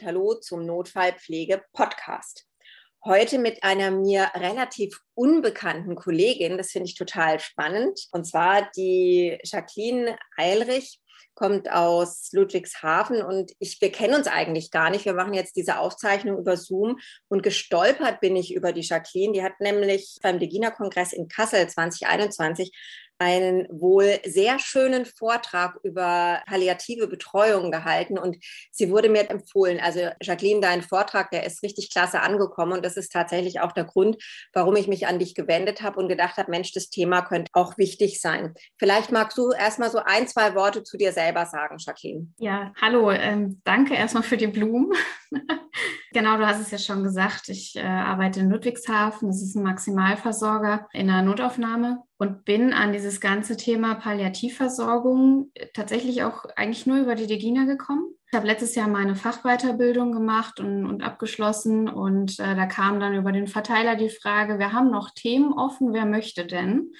und hallo zum Notfallpflege-Podcast. Heute mit einer mir relativ unbekannten Kollegin, das finde ich total spannend, und zwar die Jacqueline Eilrich kommt aus Ludwigshafen und ich, wir kennen uns eigentlich gar nicht. Wir machen jetzt diese Aufzeichnung über Zoom und gestolpert bin ich über die Jacqueline. Die hat nämlich beim Degina-Kongress in Kassel 2021 einen wohl sehr schönen Vortrag über palliative Betreuung gehalten und sie wurde mir empfohlen. Also Jacqueline, dein Vortrag, der ist richtig klasse angekommen und das ist tatsächlich auch der Grund, warum ich mich an dich gewendet habe und gedacht habe, Mensch, das Thema könnte auch wichtig sein. Vielleicht magst du erstmal so ein, zwei Worte zu dir selber sagen, Jacqueline. Ja, hallo, ähm, danke erstmal für die Blumen. genau, du hast es ja schon gesagt, ich äh, arbeite in Ludwigshafen, das ist ein Maximalversorger in einer Notaufnahme und bin an dieses ganze Thema Palliativversorgung tatsächlich auch eigentlich nur über die Degina gekommen. Ich habe letztes Jahr meine Fachweiterbildung gemacht und, und abgeschlossen und äh, da kam dann über den Verteiler die Frage, wir haben noch Themen offen, wer möchte denn?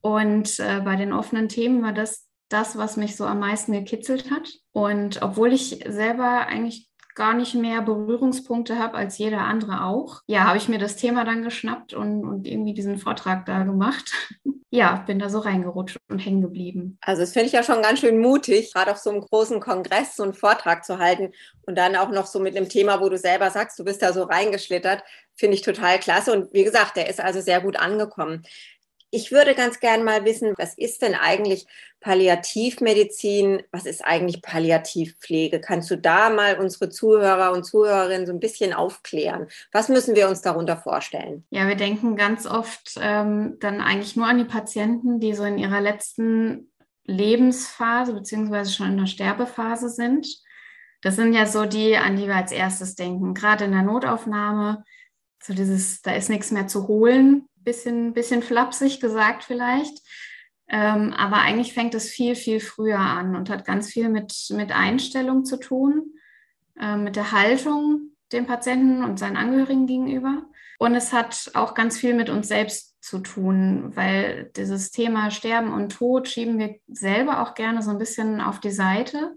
Und äh, bei den offenen Themen war das das, was mich so am meisten gekitzelt hat. Und obwohl ich selber eigentlich gar nicht mehr Berührungspunkte habe als jeder andere auch. Ja, habe ich mir das Thema dann geschnappt und, und irgendwie diesen Vortrag da gemacht. ja, bin da so reingerutscht und hängen geblieben. Also das finde ich ja schon ganz schön mutig, gerade auf so einem großen Kongress so einen Vortrag zu halten und dann auch noch so mit einem Thema, wo du selber sagst, du bist da so reingeschlittert, finde ich total klasse. Und wie gesagt, der ist also sehr gut angekommen. Ich würde ganz gern mal wissen, was ist denn eigentlich Palliativmedizin? Was ist eigentlich Palliativpflege? Kannst du da mal unsere Zuhörer und Zuhörerinnen so ein bisschen aufklären? Was müssen wir uns darunter vorstellen? Ja, wir denken ganz oft ähm, dann eigentlich nur an die Patienten, die so in ihrer letzten Lebensphase beziehungsweise schon in der Sterbephase sind. Das sind ja so die, an die wir als erstes denken. Gerade in der Notaufnahme, so dieses, da ist nichts mehr zu holen bisschen, bisschen flapsig gesagt vielleicht. Ähm, aber eigentlich fängt es viel, viel früher an und hat ganz viel mit, mit Einstellung zu tun, äh, mit der Haltung dem Patienten und seinen Angehörigen gegenüber. Und es hat auch ganz viel mit uns selbst zu tun, weil dieses Thema Sterben und Tod schieben wir selber auch gerne so ein bisschen auf die Seite.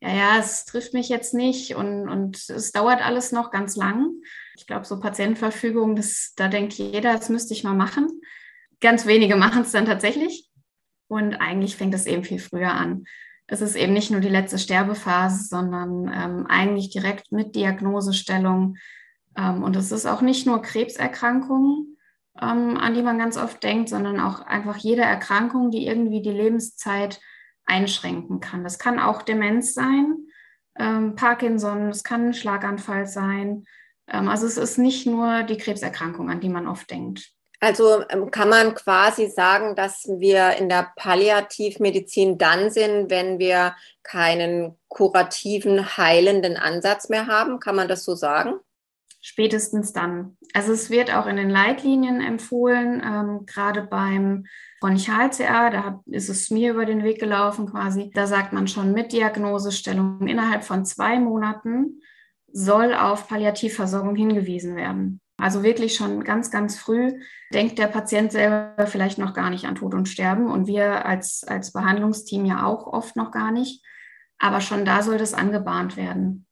Ja, ja, es trifft mich jetzt nicht und, und es dauert alles noch ganz lang. Ich glaube, so Patientenverfügung, das, da denkt jeder, das müsste ich mal machen. Ganz wenige machen es dann tatsächlich. Und eigentlich fängt es eben viel früher an. Es ist eben nicht nur die letzte Sterbephase, sondern ähm, eigentlich direkt mit Diagnosestellung. Ähm, und es ist auch nicht nur Krebserkrankungen, ähm, an die man ganz oft denkt, sondern auch einfach jede Erkrankung, die irgendwie die Lebenszeit einschränken kann. Das kann auch Demenz sein, ähm, Parkinson, es kann ein Schlaganfall sein, also es ist nicht nur die Krebserkrankung, an die man oft denkt. Also ähm, kann man quasi sagen, dass wir in der Palliativmedizin dann sind, wenn wir keinen kurativen, heilenden Ansatz mehr haben? Kann man das so sagen? Spätestens dann. Also es wird auch in den Leitlinien empfohlen, ähm, gerade beim Bronchial-CA, da ist es mir über den Weg gelaufen quasi. Da sagt man schon mit Diagnosestellung innerhalb von zwei Monaten soll auf Palliativversorgung hingewiesen werden. Also wirklich schon ganz, ganz früh denkt der Patient selber vielleicht noch gar nicht an Tod und Sterben und wir als, als Behandlungsteam ja auch oft noch gar nicht. Aber schon da soll das angebahnt werden.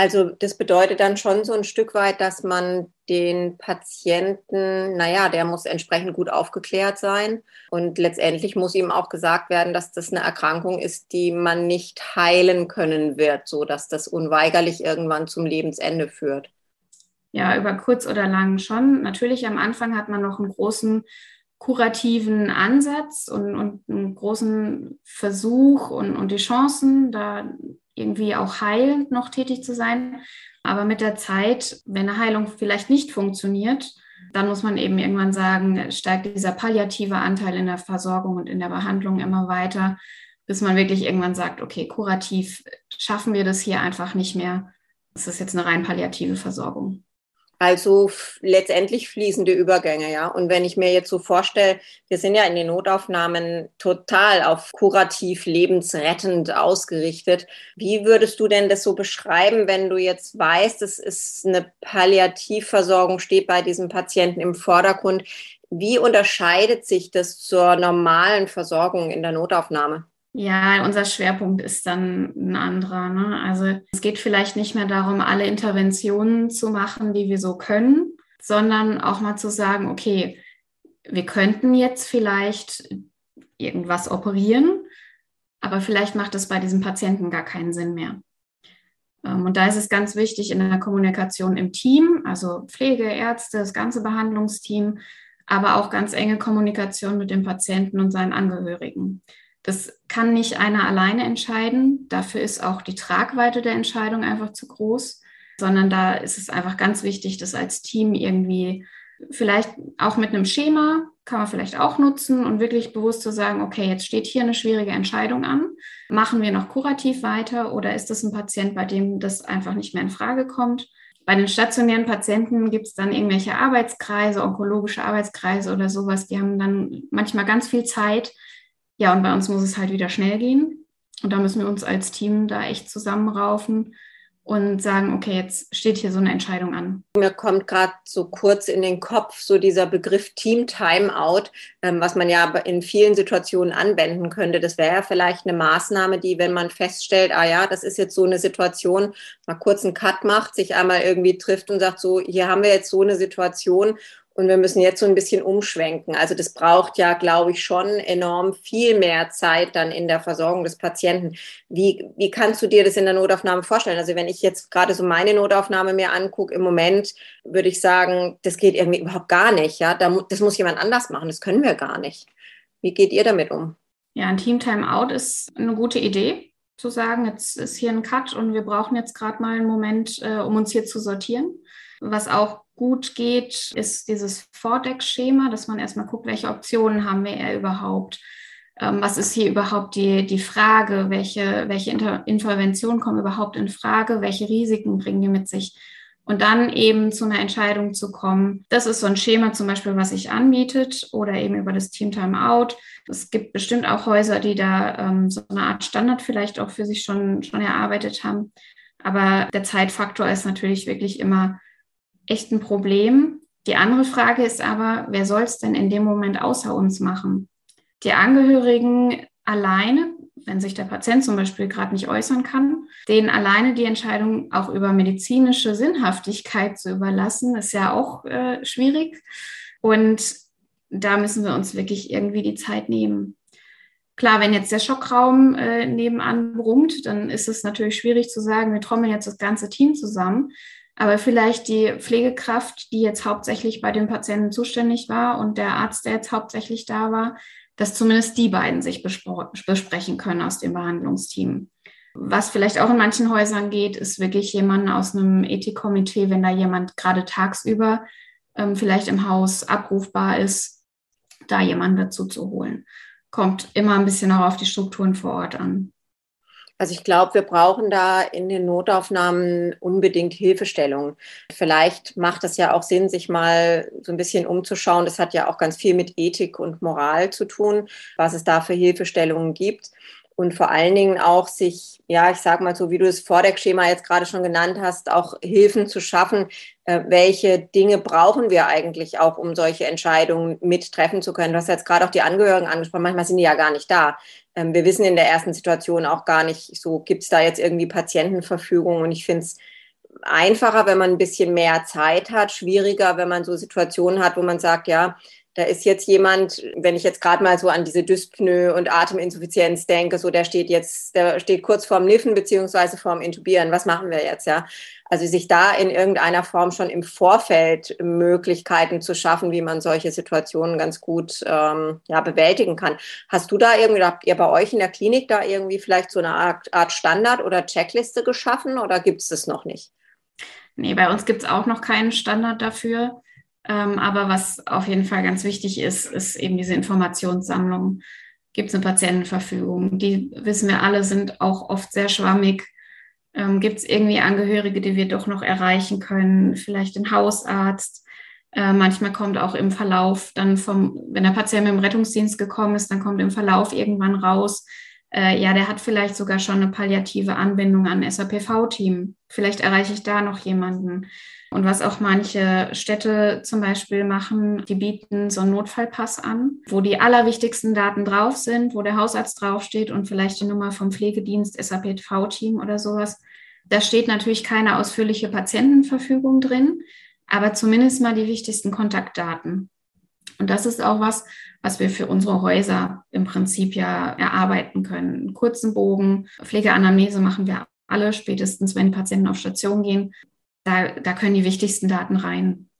Also das bedeutet dann schon so ein Stück weit, dass man den Patienten, naja, der muss entsprechend gut aufgeklärt sein. Und letztendlich muss ihm auch gesagt werden, dass das eine Erkrankung ist, die man nicht heilen können wird, so dass das unweigerlich irgendwann zum Lebensende führt. Ja, über kurz oder lang schon. Natürlich am Anfang hat man noch einen großen kurativen Ansatz und, und einen großen Versuch und, und die Chancen, da irgendwie auch heilend noch tätig zu sein. Aber mit der Zeit, wenn eine Heilung vielleicht nicht funktioniert, dann muss man eben irgendwann sagen, steigt dieser palliative Anteil in der Versorgung und in der Behandlung immer weiter, bis man wirklich irgendwann sagt, okay, kurativ schaffen wir das hier einfach nicht mehr. Das ist jetzt eine rein palliative Versorgung. Also letztendlich fließende Übergänge, ja. Und wenn ich mir jetzt so vorstelle, wir sind ja in den Notaufnahmen total auf kurativ lebensrettend ausgerichtet. Wie würdest du denn das so beschreiben, wenn du jetzt weißt, es ist eine Palliativversorgung, steht bei diesem Patienten im Vordergrund? Wie unterscheidet sich das zur normalen Versorgung in der Notaufnahme? Ja, unser Schwerpunkt ist dann ein anderer. Ne? Also es geht vielleicht nicht mehr darum, alle Interventionen zu machen, die wir so können, sondern auch mal zu sagen, okay, wir könnten jetzt vielleicht irgendwas operieren, aber vielleicht macht es bei diesem Patienten gar keinen Sinn mehr. Ähm, und da ist es ganz wichtig in der Kommunikation im Team, also Pflege, Ärzte, das ganze Behandlungsteam, aber auch ganz enge Kommunikation mit dem Patienten und seinen Angehörigen. Das kann nicht einer alleine entscheiden. Dafür ist auch die Tragweite der Entscheidung einfach zu groß, sondern da ist es einfach ganz wichtig, das als Team irgendwie vielleicht auch mit einem Schema kann man vielleicht auch nutzen und wirklich bewusst zu sagen, okay, jetzt steht hier eine schwierige Entscheidung an. Machen wir noch kurativ weiter oder ist das ein Patient, bei dem das einfach nicht mehr in Frage kommt? Bei den stationären Patienten gibt es dann irgendwelche Arbeitskreise, onkologische Arbeitskreise oder sowas. Die haben dann manchmal ganz viel Zeit, ja, und bei uns muss es halt wieder schnell gehen. Und da müssen wir uns als Team da echt zusammenraufen und sagen, okay, jetzt steht hier so eine Entscheidung an. Mir kommt gerade so kurz in den Kopf so dieser Begriff Team Timeout, ähm, was man ja in vielen Situationen anwenden könnte. Das wäre ja vielleicht eine Maßnahme, die, wenn man feststellt, ah ja, das ist jetzt so eine Situation, mal kurz einen Cut macht, sich einmal irgendwie trifft und sagt so, hier haben wir jetzt so eine Situation und wir müssen jetzt so ein bisschen umschwenken. Also das braucht ja, glaube ich, schon enorm viel mehr Zeit dann in der Versorgung des Patienten. Wie, wie kannst du dir das in der Notaufnahme vorstellen? Also wenn ich jetzt gerade so meine Notaufnahme mir angucke, im Moment würde ich sagen, das geht irgendwie überhaupt gar nicht. Ja, das muss jemand anders machen. Das können wir gar nicht. Wie geht ihr damit um? Ja, ein Team Timeout ist eine gute Idee zu sagen, jetzt ist hier ein Cut und wir brauchen jetzt gerade mal einen Moment, äh, um uns hier zu sortieren. Was auch gut geht, ist dieses Vordeck-Schema, dass man erstmal guckt, welche Optionen haben wir überhaupt. Ähm, was ist hier überhaupt die, die Frage? Welche, welche Inter Interventionen kommen überhaupt in Frage? Welche Risiken bringen die mit sich? Und dann eben zu einer Entscheidung zu kommen. Das ist so ein Schema zum Beispiel, was sich anbietet oder eben über das Team Timeout. Es gibt bestimmt auch Häuser, die da ähm, so eine Art Standard vielleicht auch für sich schon, schon erarbeitet haben. Aber der Zeitfaktor ist natürlich wirklich immer echt ein Problem. Die andere Frage ist aber, wer soll es denn in dem Moment außer uns machen? Die Angehörigen alleine, wenn sich der Patient zum Beispiel gerade nicht äußern kann, denen alleine die Entscheidung auch über medizinische Sinnhaftigkeit zu überlassen, ist ja auch äh, schwierig. Und da müssen wir uns wirklich irgendwie die Zeit nehmen. Klar, wenn jetzt der Schockraum äh, nebenan brummt, dann ist es natürlich schwierig zu sagen, wir trommeln jetzt das ganze Team zusammen. Aber vielleicht die Pflegekraft, die jetzt hauptsächlich bei dem Patienten zuständig war und der Arzt, der jetzt hauptsächlich da war, dass zumindest die beiden sich besprechen können aus dem Behandlungsteam. Was vielleicht auch in manchen Häusern geht, ist wirklich jemand aus einem Ethikkomitee, wenn da jemand gerade tagsüber ähm, vielleicht im Haus abrufbar ist, da jemanden dazu zu holen. Kommt immer ein bisschen auch auf die Strukturen vor Ort an. Also ich glaube, wir brauchen da in den Notaufnahmen unbedingt Hilfestellung. Vielleicht macht es ja auch Sinn, sich mal so ein bisschen umzuschauen. Das hat ja auch ganz viel mit Ethik und Moral zu tun, was es da für Hilfestellungen gibt und vor allen Dingen auch sich, ja, ich sage mal so, wie du das Vordeckschema jetzt gerade schon genannt hast, auch Hilfen zu schaffen, äh, welche Dinge brauchen wir eigentlich auch, um solche Entscheidungen mittreffen zu können. Du hast jetzt gerade auch die Angehörigen angesprochen, manchmal sind die ja gar nicht da. Ähm, wir wissen in der ersten Situation auch gar nicht, so gibt es da jetzt irgendwie Patientenverfügung. Und ich finde es einfacher, wenn man ein bisschen mehr Zeit hat, schwieriger, wenn man so Situationen hat, wo man sagt, ja, da ist jetzt jemand, wenn ich jetzt gerade mal so an diese Dyspnoe und Ateminsuffizienz denke, so der steht jetzt, der steht kurz vorm Niffen beziehungsweise vorm Intubieren. Was machen wir jetzt, ja? Also sich da in irgendeiner Form schon im Vorfeld Möglichkeiten zu schaffen, wie man solche Situationen ganz gut ähm, ja, bewältigen kann. Hast du da irgendwie, habt ihr bei euch in der Klinik da irgendwie vielleicht so eine Art, Art Standard oder Checkliste geschaffen oder gibt es das noch nicht? Nee, bei uns gibt es auch noch keinen Standard dafür. Ähm, aber was auf jeden Fall ganz wichtig ist, ist eben diese Informationssammlung. Gibt es eine Patientenverfügung? Die wissen wir alle, sind auch oft sehr schwammig. Ähm, Gibt es irgendwie Angehörige, die wir doch noch erreichen können? Vielleicht den Hausarzt. Äh, manchmal kommt auch im Verlauf dann vom, wenn der Patient mit dem Rettungsdienst gekommen ist, dann kommt im Verlauf irgendwann raus, äh, ja, der hat vielleicht sogar schon eine palliative Anbindung an SAPV-Team. Vielleicht erreiche ich da noch jemanden. Und was auch manche Städte zum Beispiel machen, die bieten so einen Notfallpass an, wo die allerwichtigsten Daten drauf sind, wo der Hausarzt draufsteht und vielleicht die Nummer vom Pflegedienst, SAPV-Team oder sowas. Da steht natürlich keine ausführliche Patientenverfügung drin, aber zumindest mal die wichtigsten Kontaktdaten. Und das ist auch was, was wir für unsere Häuser im Prinzip ja erarbeiten können. Einen kurzen Bogen, Pflegeanamnese machen wir alle, spätestens wenn Patienten auf Station gehen. Da, da können die wichtigsten Daten rein.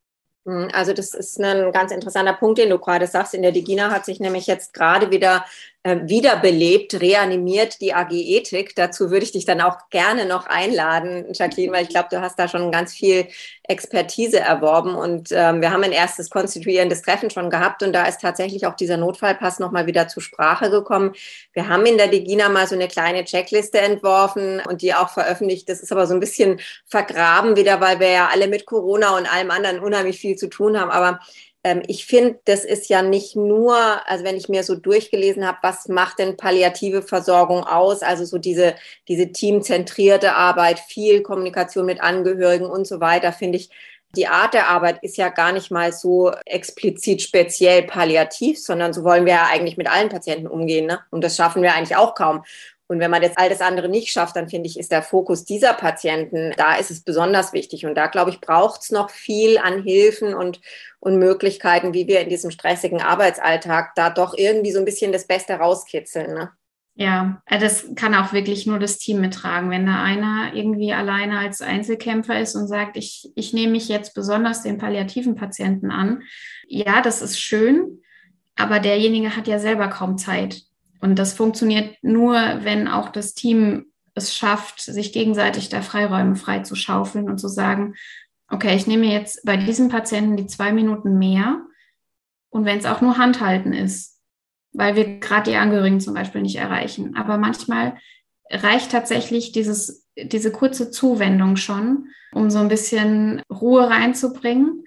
Hm, also das ist ein ganz interessanter Punkt, den du gerade sagst. In der Digina hat sich nämlich jetzt gerade wieder wiederbelebt, reanimiert die AG Ethik. Dazu würde ich dich dann auch gerne noch einladen, Jacqueline, weil ich glaube, du hast da schon ganz viel Expertise erworben und ähm, wir haben ein erstes konstituierendes Treffen schon gehabt und da ist tatsächlich auch dieser Notfallpass nochmal wieder zur Sprache gekommen. Wir haben in der Digina mal so eine kleine Checkliste entworfen und die auch veröffentlicht. Das ist aber so ein bisschen vergraben wieder, weil wir ja alle mit Corona und allem anderen unheimlich viel zu tun haben. Aber ähm, ich finde, das ist ja nicht nur, also wenn ich mir so durchgelesen habe, was macht denn palliative Versorgung aus? Also so diese, diese teamzentrierte Arbeit, viel Kommunikation mit Angehörigen und so weiter, finde ich, die Art der Arbeit ist ja gar nicht mal so explizit speziell palliativ, sondern so wollen wir ja eigentlich mit allen Patienten umgehen. Ne? Und das schaffen wir eigentlich auch kaum. Und wenn man jetzt all das andere nicht schafft, dann finde ich, ist der Fokus dieser Patienten, da ist es besonders wichtig. Und da, glaube ich, braucht es noch viel an Hilfen und, und Möglichkeiten, wie wir in diesem stressigen Arbeitsalltag da doch irgendwie so ein bisschen das Beste rauskitzeln. Ne? Ja, äh, das kann auch wirklich nur das Team mittragen. Wenn da einer irgendwie alleine als Einzelkämpfer ist und sagt, ich, ich nehme mich jetzt besonders den palliativen Patienten an, ja, das ist schön, aber derjenige hat ja selber kaum Zeit. Und das funktioniert nur, wenn auch das Team es schafft, sich gegenseitig da Freiräume frei zu schaufeln und zu sagen, okay, ich nehme jetzt bei diesem Patienten die zwei Minuten mehr und wenn es auch nur Handhalten ist, weil wir gerade die Angehörigen zum Beispiel nicht erreichen. Aber manchmal reicht tatsächlich dieses, diese kurze Zuwendung schon, um so ein bisschen Ruhe reinzubringen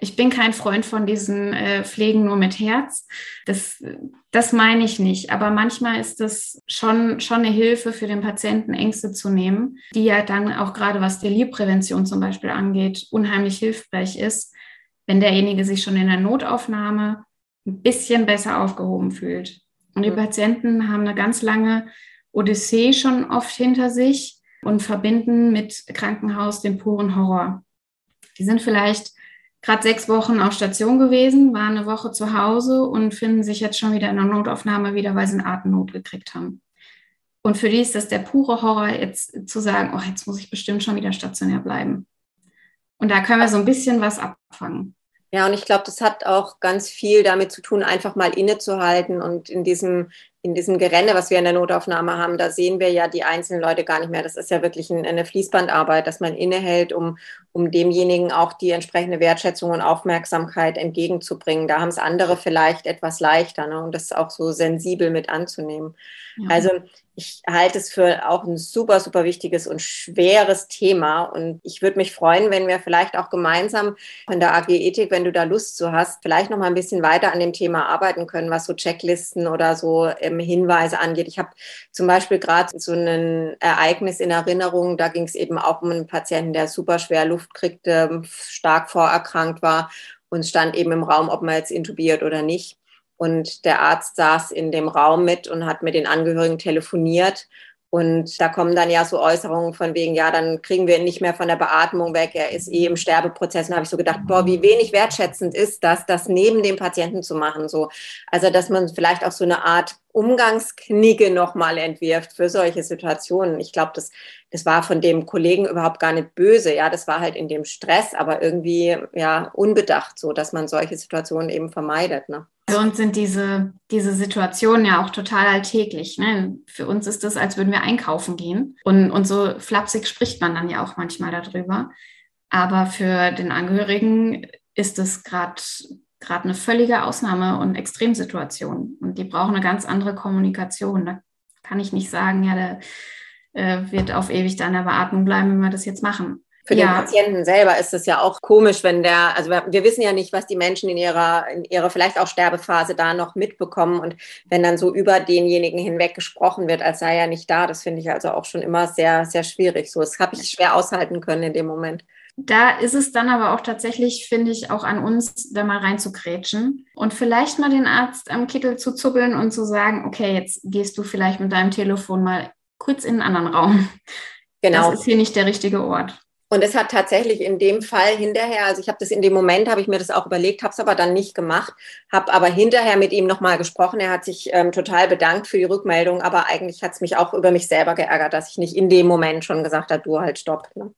ich bin kein Freund von diesen äh, Pflegen nur mit Herz. Das, das meine ich nicht. Aber manchmal ist das schon, schon eine Hilfe für den Patienten, Ängste zu nehmen, die ja dann auch gerade was Delirprävention zum Beispiel angeht, unheimlich hilfreich ist, wenn derjenige sich schon in der Notaufnahme ein bisschen besser aufgehoben fühlt. Und die mhm. Patienten haben eine ganz lange Odyssee schon oft hinter sich und verbinden mit Krankenhaus den puren Horror. Die sind vielleicht gerade sechs Wochen auf Station gewesen, waren eine Woche zu Hause und finden sich jetzt schon wieder in der Notaufnahme wieder, weil sie eine Atemnot gekriegt haben. Und für die ist das der pure Horror, jetzt zu sagen, oh, jetzt muss ich bestimmt schon wieder stationär bleiben. Und da können wir so ein bisschen was abfangen. Ja, und ich glaube, das hat auch ganz viel damit zu tun, einfach mal innezuhalten und in diesem, in diesem Gerenne, was wir in der Notaufnahme haben, da sehen wir ja die einzelnen Leute gar nicht mehr. Das ist ja wirklich ein, eine Fließbandarbeit, dass man innehält, um, um demjenigen auch die entsprechende Wertschätzung und Aufmerksamkeit entgegenzubringen. Da haben es andere vielleicht etwas leichter ne? und das auch so sensibel mit anzunehmen. Ja. Also ich halte es für auch ein super, super wichtiges und schweres Thema. Und ich würde mich freuen, wenn wir vielleicht auch gemeinsam von der AG Ethik, wenn du da Lust zu hast, vielleicht noch mal ein bisschen weiter an dem Thema arbeiten können, was so Checklisten oder so ähm, Hinweise angeht. Ich habe zum Beispiel gerade so ein Ereignis in Erinnerung, da ging es eben auch um einen Patienten, der super schwer Luft kriegte, stark vorerkrankt war und stand eben im Raum, ob man jetzt intubiert oder nicht. Und der Arzt saß in dem Raum mit und hat mit den Angehörigen telefoniert. Und da kommen dann ja so Äußerungen von wegen, ja, dann kriegen wir ihn nicht mehr von der Beatmung weg, er ist eh im Sterbeprozess. Und da habe ich so gedacht, boah, wie wenig wertschätzend ist das, das neben dem Patienten zu machen. So. Also, dass man vielleicht auch so eine Art Umgangsknigge nochmal entwirft für solche Situationen. Ich glaube, das, das war von dem Kollegen überhaupt gar nicht böse. Ja, das war halt in dem Stress, aber irgendwie ja unbedacht, so dass man solche Situationen eben vermeidet. Ne? Für uns sind diese, diese Situationen ja auch total alltäglich. Ne? Für uns ist das, als würden wir einkaufen gehen. Und, und so flapsig spricht man dann ja auch manchmal darüber. Aber für den Angehörigen ist es gerade gerade eine völlige Ausnahme- und Extremsituation. Und die brauchen eine ganz andere Kommunikation. Da kann ich nicht sagen, ja, der äh, wird auf ewig da in der Beatmung bleiben, wenn wir das jetzt machen Für ja. den Patienten selber ist es ja auch komisch, wenn der, also wir, wir, wissen ja nicht, was die Menschen in ihrer, in ihrer vielleicht auch Sterbephase da noch mitbekommen und wenn dann so über denjenigen hinweg gesprochen wird, als sei er nicht da, das finde ich also auch schon immer sehr, sehr schwierig. So, das habe ich schwer aushalten können in dem Moment. Da ist es dann aber auch tatsächlich, finde ich, auch an uns, da mal reinzugrätschen und vielleicht mal den Arzt am Kittel zu zuppeln und zu sagen, okay, jetzt gehst du vielleicht mit deinem Telefon mal kurz in einen anderen Raum. Genau. Das ist hier nicht der richtige Ort. Und es hat tatsächlich in dem Fall hinterher, also ich habe das in dem Moment, habe ich mir das auch überlegt, habe es aber dann nicht gemacht, habe aber hinterher mit ihm nochmal gesprochen. Er hat sich ähm, total bedankt für die Rückmeldung, aber eigentlich hat es mich auch über mich selber geärgert, dass ich nicht in dem Moment schon gesagt habe, du halt stopp. Ne?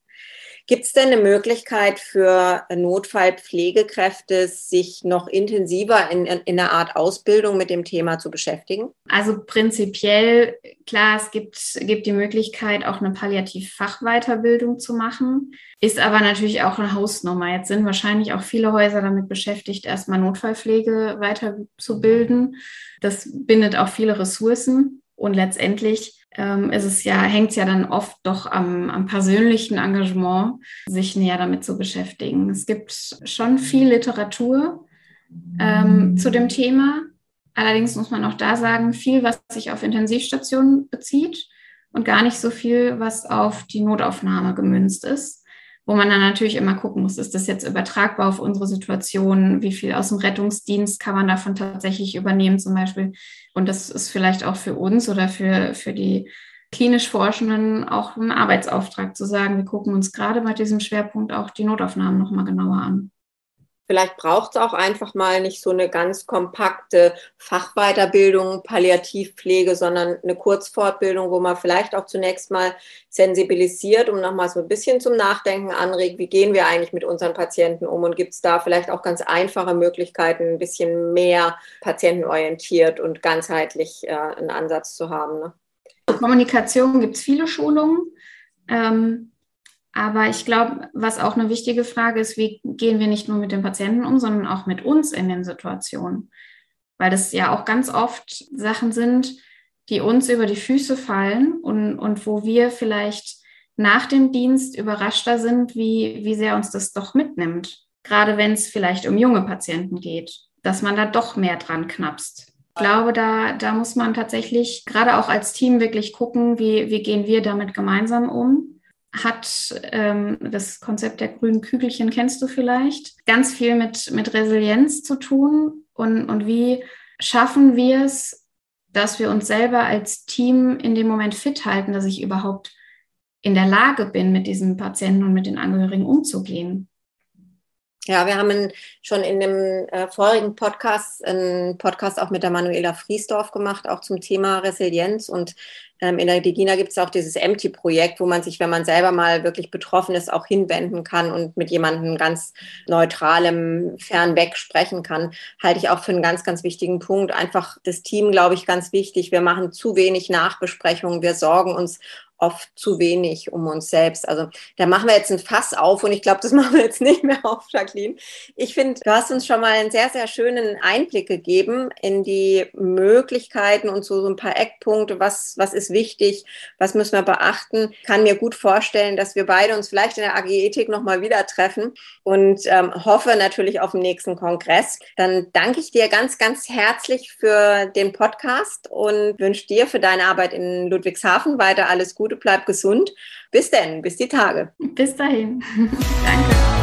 Gibt es denn eine Möglichkeit für Notfallpflegekräfte, sich noch intensiver in, in, in einer Art Ausbildung mit dem Thema zu beschäftigen? Also prinzipiell, klar, es gibt, gibt die Möglichkeit, auch eine Palliativ-Fachweiterbildung zu machen, ist aber natürlich auch eine Hausnummer. Jetzt sind wahrscheinlich auch viele Häuser damit beschäftigt, erstmal Notfallpflege weiterzubilden. Das bindet auch viele Ressourcen und letztendlich ähm, ist es ja, hängt es ja dann oft doch am, am, persönlichen Engagement, sich näher damit zu beschäftigen. Es gibt schon viel Literatur ähm, zu dem Thema. Allerdings muss man auch da sagen, viel, was sich auf Intensivstationen bezieht und gar nicht so viel, was auf die Notaufnahme gemünzt ist wo man dann natürlich immer gucken muss, ist das jetzt übertragbar auf unsere Situation? Wie viel aus dem Rettungsdienst kann man davon tatsächlich übernehmen zum Beispiel? Und das ist vielleicht auch für uns oder für, für die klinisch Forschenden auch ein Arbeitsauftrag zu sagen, wir gucken uns gerade bei diesem Schwerpunkt auch die Notaufnahmen nochmal genauer an. Vielleicht braucht es auch einfach mal nicht so eine ganz kompakte Fachweiterbildung, Palliativpflege, sondern eine Kurzfortbildung, wo man vielleicht auch zunächst mal sensibilisiert und nochmal so ein bisschen zum Nachdenken anregt, wie gehen wir eigentlich mit unseren Patienten um und gibt es da vielleicht auch ganz einfache Möglichkeiten, ein bisschen mehr patientenorientiert und ganzheitlich äh, einen Ansatz zu haben. Ne? Kommunikation gibt es viele Schulungen. Ähm, aber ich glaube, was auch eine wichtige Frage ist, wie gehen wir nicht nur mit den Patienten um, sondern auch mit uns in den Situationen? Weil das ja auch ganz oft Sachen sind, die uns über die Füße fallen und, und wo wir vielleicht nach dem Dienst überraschter sind, wie, wie sehr uns das doch mitnimmt. Gerade wenn es vielleicht um junge Patienten geht, dass man da doch mehr dran knapst. Ich glaube, da, da muss man tatsächlich gerade auch als Team wirklich gucken, wie, wie gehen wir damit gemeinsam um hat ähm, das Konzept der grünen Kügelchen, kennst du vielleicht, ganz viel mit, mit Resilienz zu tun und, und wie schaffen wir es, dass wir uns selber als Team in dem Moment fit halten, dass ich überhaupt in der Lage bin, mit diesen Patienten und mit den Angehörigen umzugehen. Ja, wir haben schon in dem äh, vorigen Podcast einen Podcast auch mit der Manuela Friesdorf gemacht, auch zum Thema Resilienz. Und ähm, in der Digina gibt es auch dieses Empty-Projekt, wo man sich, wenn man selber mal wirklich betroffen ist, auch hinwenden kann und mit jemandem ganz neutralem fernweg sprechen kann. Halte ich auch für einen ganz, ganz wichtigen Punkt. Einfach das Team, glaube ich, ganz wichtig. Wir machen zu wenig Nachbesprechungen. Wir sorgen uns oft zu wenig um uns selbst. Also da machen wir jetzt ein Fass auf und ich glaube, das machen wir jetzt nicht mehr auf, Jacqueline. Ich finde, du hast uns schon mal einen sehr, sehr schönen Einblick gegeben in die Möglichkeiten und so, so ein paar Eckpunkte, was, was ist wichtig, was müssen wir beachten. Ich kann mir gut vorstellen, dass wir beide uns vielleicht in der AG Ethik nochmal wieder treffen und ähm, hoffe natürlich auf den nächsten Kongress. Dann danke ich dir ganz, ganz herzlich für den Podcast und wünsche dir für deine Arbeit in Ludwigshafen weiter alles Gute, bleib gesund. Bis denn, bis die Tage. Bis dahin. Danke.